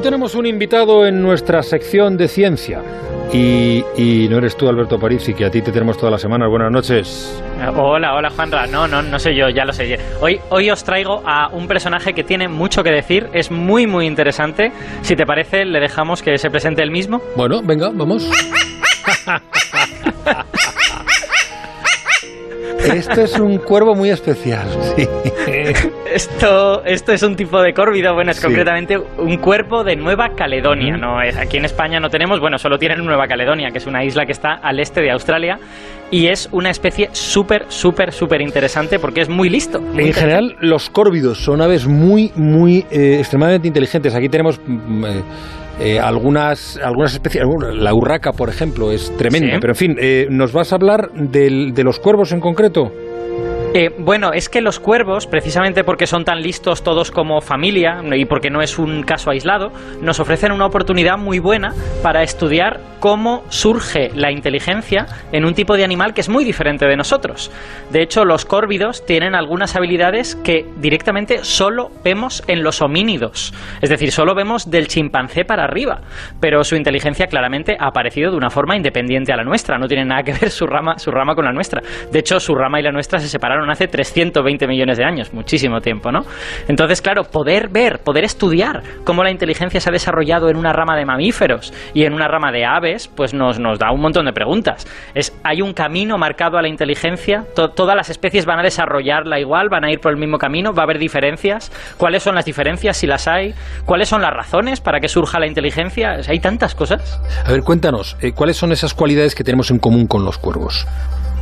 Hoy tenemos un invitado en nuestra sección de ciencia. Y, y, no eres tú, Alberto Parisi, que a ti te tenemos todas las semanas. Buenas noches. Hola, hola, Juanra. No, no, no sé yo, ya lo sé. Hoy, hoy os traigo a un personaje que tiene mucho que decir, es muy, muy interesante. Si te parece, le dejamos que se presente él mismo. Bueno, venga, vamos. Esto es un cuervo muy especial. Sí. Esto, esto es un tipo de córvido, bueno, es sí. concretamente un cuerpo de Nueva Caledonia. ¿no? Aquí en España no tenemos, bueno, solo tienen Nueva Caledonia, que es una isla que está al este de Australia. Y es una especie súper, súper, súper interesante porque es muy listo. Muy en general, los córvidos son aves muy, muy eh, extremadamente inteligentes. Aquí tenemos eh, eh, algunas, algunas especies, la urraca, por ejemplo, es tremenda. ¿Sí? Pero en fin, eh, ¿nos vas a hablar del, de los cuervos en concreto? Eh, bueno, es que los cuervos, precisamente porque son tan listos todos como familia y porque no es un caso aislado, nos ofrecen una oportunidad muy buena para estudiar cómo surge la inteligencia en un tipo de animal que es muy diferente de nosotros. De hecho, los córvidos tienen algunas habilidades que directamente solo vemos en los homínidos, es decir, solo vemos del chimpancé para arriba, pero su inteligencia claramente ha aparecido de una forma independiente a la nuestra, no tiene nada que ver su rama, su rama con la nuestra. De hecho, su rama y la nuestra se separaron hace 320 millones de años, muchísimo tiempo, ¿no? Entonces, claro, poder ver, poder estudiar cómo la inteligencia se ha desarrollado en una rama de mamíferos y en una rama de aves, pues nos, nos da un montón de preguntas. ¿Hay un camino marcado a la inteligencia? To ¿Todas las especies van a desarrollarla igual? ¿Van a ir por el mismo camino? ¿Va a haber diferencias? ¿Cuáles son las diferencias, si las hay? ¿Cuáles son las razones para que surja la inteligencia? Hay tantas cosas. A ver, cuéntanos, eh, ¿cuáles son esas cualidades que tenemos en común con los cuervos?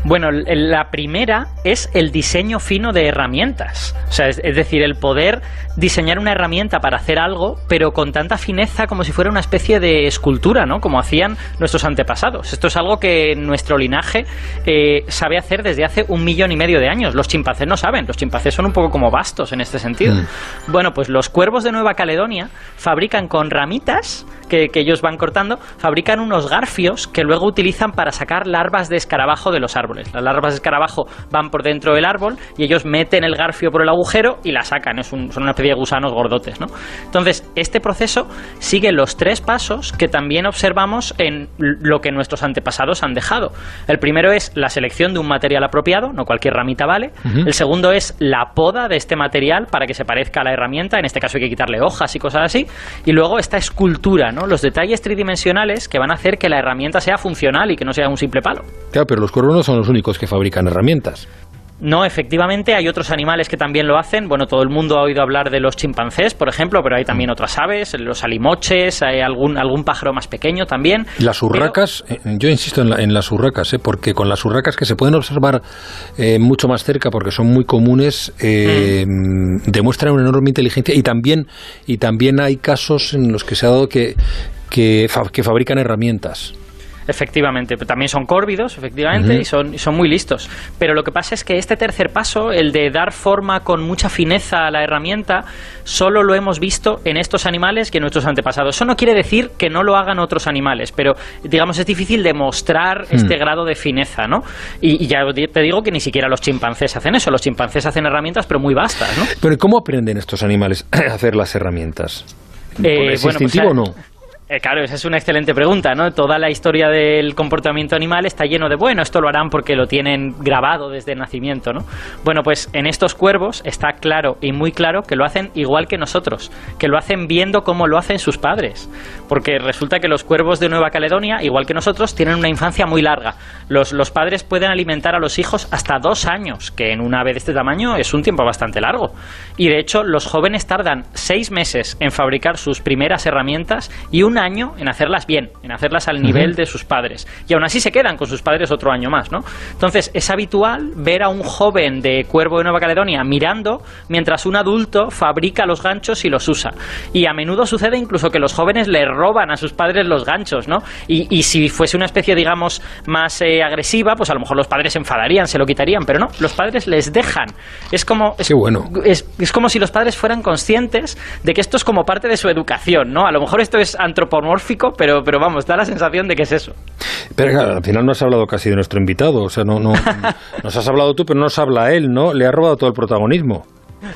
Bueno, la primera es el diseño fino de herramientas. O sea, es, es, decir, el poder diseñar una herramienta para hacer algo, pero con tanta fineza como si fuera una especie de escultura, ¿no? Como hacían nuestros antepasados. Esto es algo que nuestro linaje eh, sabe hacer desde hace un millón y medio de años. Los chimpancés no saben. Los chimpancés son un poco como bastos en este sentido. Mm. Bueno, pues los cuervos de Nueva Caledonia fabrican con ramitas que, que ellos van cortando, fabrican unos garfios que luego utilizan para sacar larvas de escarabajo de los árboles. Las larvas de escarabajo van por dentro del árbol y ellos meten el garfio por el agujero y la sacan. Es un, son una especie de gusanos gordotes, ¿no? Entonces, este proceso sigue los tres pasos que también observamos en lo que nuestros antepasados han dejado. El primero es la selección de un material apropiado, no cualquier ramita vale. Uh -huh. El segundo es la poda de este material para que se parezca a la herramienta. En este caso hay que quitarle hojas y cosas así. Y luego esta escultura, ¿no? Los detalles tridimensionales que van a hacer que la herramienta sea funcional y que no sea un simple palo. Claro, pero los cuervos no son los únicos que fabrican herramientas. No, efectivamente, hay otros animales que también lo hacen. Bueno, todo el mundo ha oído hablar de los chimpancés, por ejemplo, pero hay también otras aves, los alimoches, hay algún, algún pájaro más pequeño también. Las urracas, pero... yo insisto en, la, en, las urracas, ¿eh? porque con las urracas que se pueden observar eh, mucho más cerca, porque son muy comunes, eh, mm. demuestran una enorme inteligencia y también, y también hay casos en los que se ha dado que, que, fa que fabrican herramientas. Efectivamente, también son córvidos, efectivamente, uh -huh. y, son, son muy listos. Pero lo que pasa es que este tercer paso, el de dar forma con mucha fineza a la herramienta, solo lo hemos visto en estos animales que en nuestros antepasados. Eso no quiere decir que no lo hagan otros animales, pero digamos es difícil demostrar -huh. este grado de fineza, ¿no? Y, y, ya te digo que ni siquiera los chimpancés hacen eso. Los chimpancés hacen herramientas, pero muy vastas, ¿no? Pero ¿cómo aprenden estos animales a hacer las herramientas? Eh, ¿Es bueno, instintivo pues, o no? Eh, claro, esa es una excelente pregunta, ¿no? Toda la historia del comportamiento animal está lleno de, bueno, esto lo harán porque lo tienen grabado desde el nacimiento, ¿no? Bueno, pues en estos cuervos está claro y muy claro que lo hacen igual que nosotros, que lo hacen viendo cómo lo hacen sus padres, porque resulta que los cuervos de Nueva Caledonia, igual que nosotros, tienen una infancia muy larga. Los, los padres pueden alimentar a los hijos hasta dos años, que en un ave de este tamaño es un tiempo bastante largo. Y de hecho, los jóvenes tardan seis meses en fabricar sus primeras herramientas y un año en hacerlas bien, en hacerlas al nivel uh -huh. de sus padres. Y aún así se quedan con sus padres otro año más, ¿no? Entonces, es habitual ver a un joven de Cuervo de Nueva Caledonia mirando mientras un adulto fabrica los ganchos y los usa. Y a menudo sucede incluso que los jóvenes le roban a sus padres los ganchos, ¿no? Y, y si fuese una especie, digamos, más eh, agresiva, pues a lo mejor los padres se enfadarían, se lo quitarían, pero no, los padres les dejan. Es como, es, Qué bueno. es, es como si los padres fueran conscientes de que esto es como parte de su educación, ¿no? A lo mejor esto es antropológico antropomórfico, pero, pero vamos, da la sensación de que es eso. Pero claro, al final no has hablado casi de nuestro invitado, o sea, no, no nos has hablado tú, pero no nos habla él, ¿no? Le ha robado todo el protagonismo.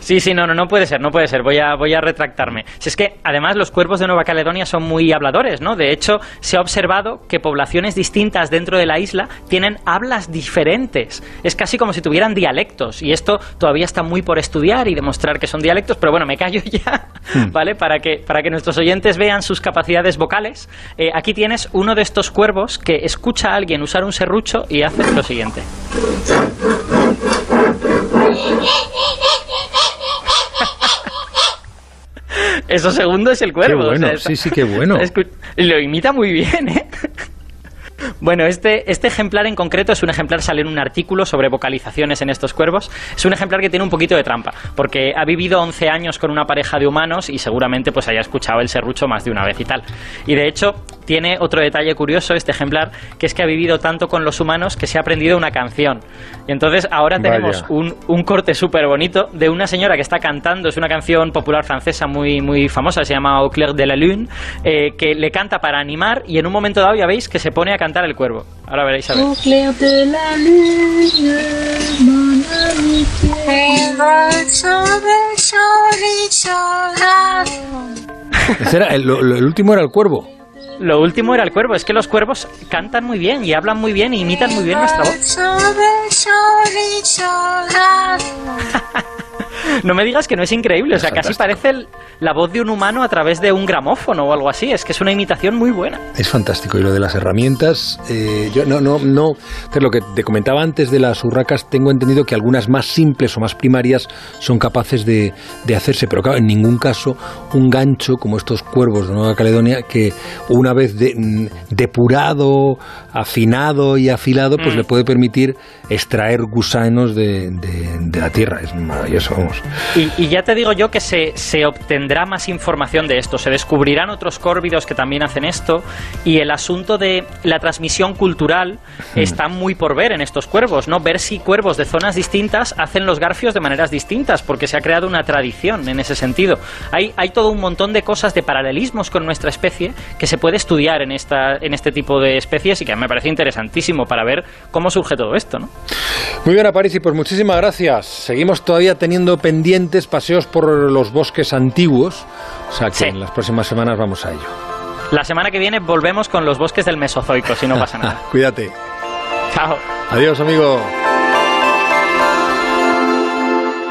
Sí, sí, no, no, no puede ser, no puede ser. Voy a, voy a retractarme. Si es que, además, los cuervos de Nueva Caledonia son muy habladores, ¿no? De hecho, se ha observado que poblaciones distintas dentro de la isla tienen hablas diferentes. Es casi como si tuvieran dialectos. Y esto todavía está muy por estudiar y demostrar que son dialectos, pero bueno, me callo ya, hmm. ¿vale? Para que, para que nuestros oyentes vean sus capacidades vocales. Eh, aquí tienes uno de estos cuervos que escucha a alguien usar un serrucho y hace lo siguiente. Eso segundo es el cuervo. Qué bueno, sí, sí, qué bueno. Lo imita muy bien, ¿eh? Bueno, este, este ejemplar en concreto es un ejemplar, sale en un artículo sobre vocalizaciones en estos cuervos. Es un ejemplar que tiene un poquito de trampa, porque ha vivido 11 años con una pareja de humanos y seguramente pues haya escuchado el serrucho más de una vez y tal. Y de hecho, tiene otro detalle curioso este ejemplar, que es que ha vivido tanto con los humanos que se ha aprendido una canción. Y entonces ahora tenemos un, un, corte súper bonito de una señora que está cantando, es una canción popular francesa muy, muy famosa, se llama Au clair de la lune, eh, que le canta para animar y en un momento dado ya veis que se pone a cantar el cuervo. Ahora veréis a ver. De la lune, el, el último era el cuervo. Lo último era el cuervo. Es que los cuervos cantan muy bien y hablan muy bien y imitan muy bien nuestra voz. no me digas que no es increíble. O sea, casi parece la voz de un humano a través de un gramófono o algo así. Es que es una imitación muy buena. Es fantástico. Y lo de las herramientas, eh, yo no, no, no. Lo que te comentaba antes de las urracas, tengo entendido que algunas más simples o más primarias son capaces de, de hacerse. Pero claro, en ningún caso un gancho como estos cuervos de Nueva Caledonia que una vez mm, depurado, afinado y afilado, pues mm. le puede permitir extraer gusanos de, de la tierra. Es maravilloso. Y, ya te digo yo que se, se, obtendrá más información de esto, se descubrirán otros córvidos que también hacen esto y el asunto de la transmisión cultural está muy por ver en estos cuervos, ¿no? Ver si cuervos de zonas distintas hacen los garfios de maneras distintas, porque se ha creado una tradición en ese sentido. Hay, hay todo un montón de cosas, de paralelismos con nuestra especie que se puede estudiar en, esta, en este tipo de especies y que me parece interesantísimo para ver cómo surge todo esto, ¿no? Muy bien, Aparici, pues muchísimas gracias. Seguimos todavía teniendo pendientes paseos por los bosques antiguos, o sea que en las próximas semanas vamos a ello. La semana que viene volvemos con los bosques del Mesozoico, si no pasa nada. Cuídate. Chao. Adiós, amigo.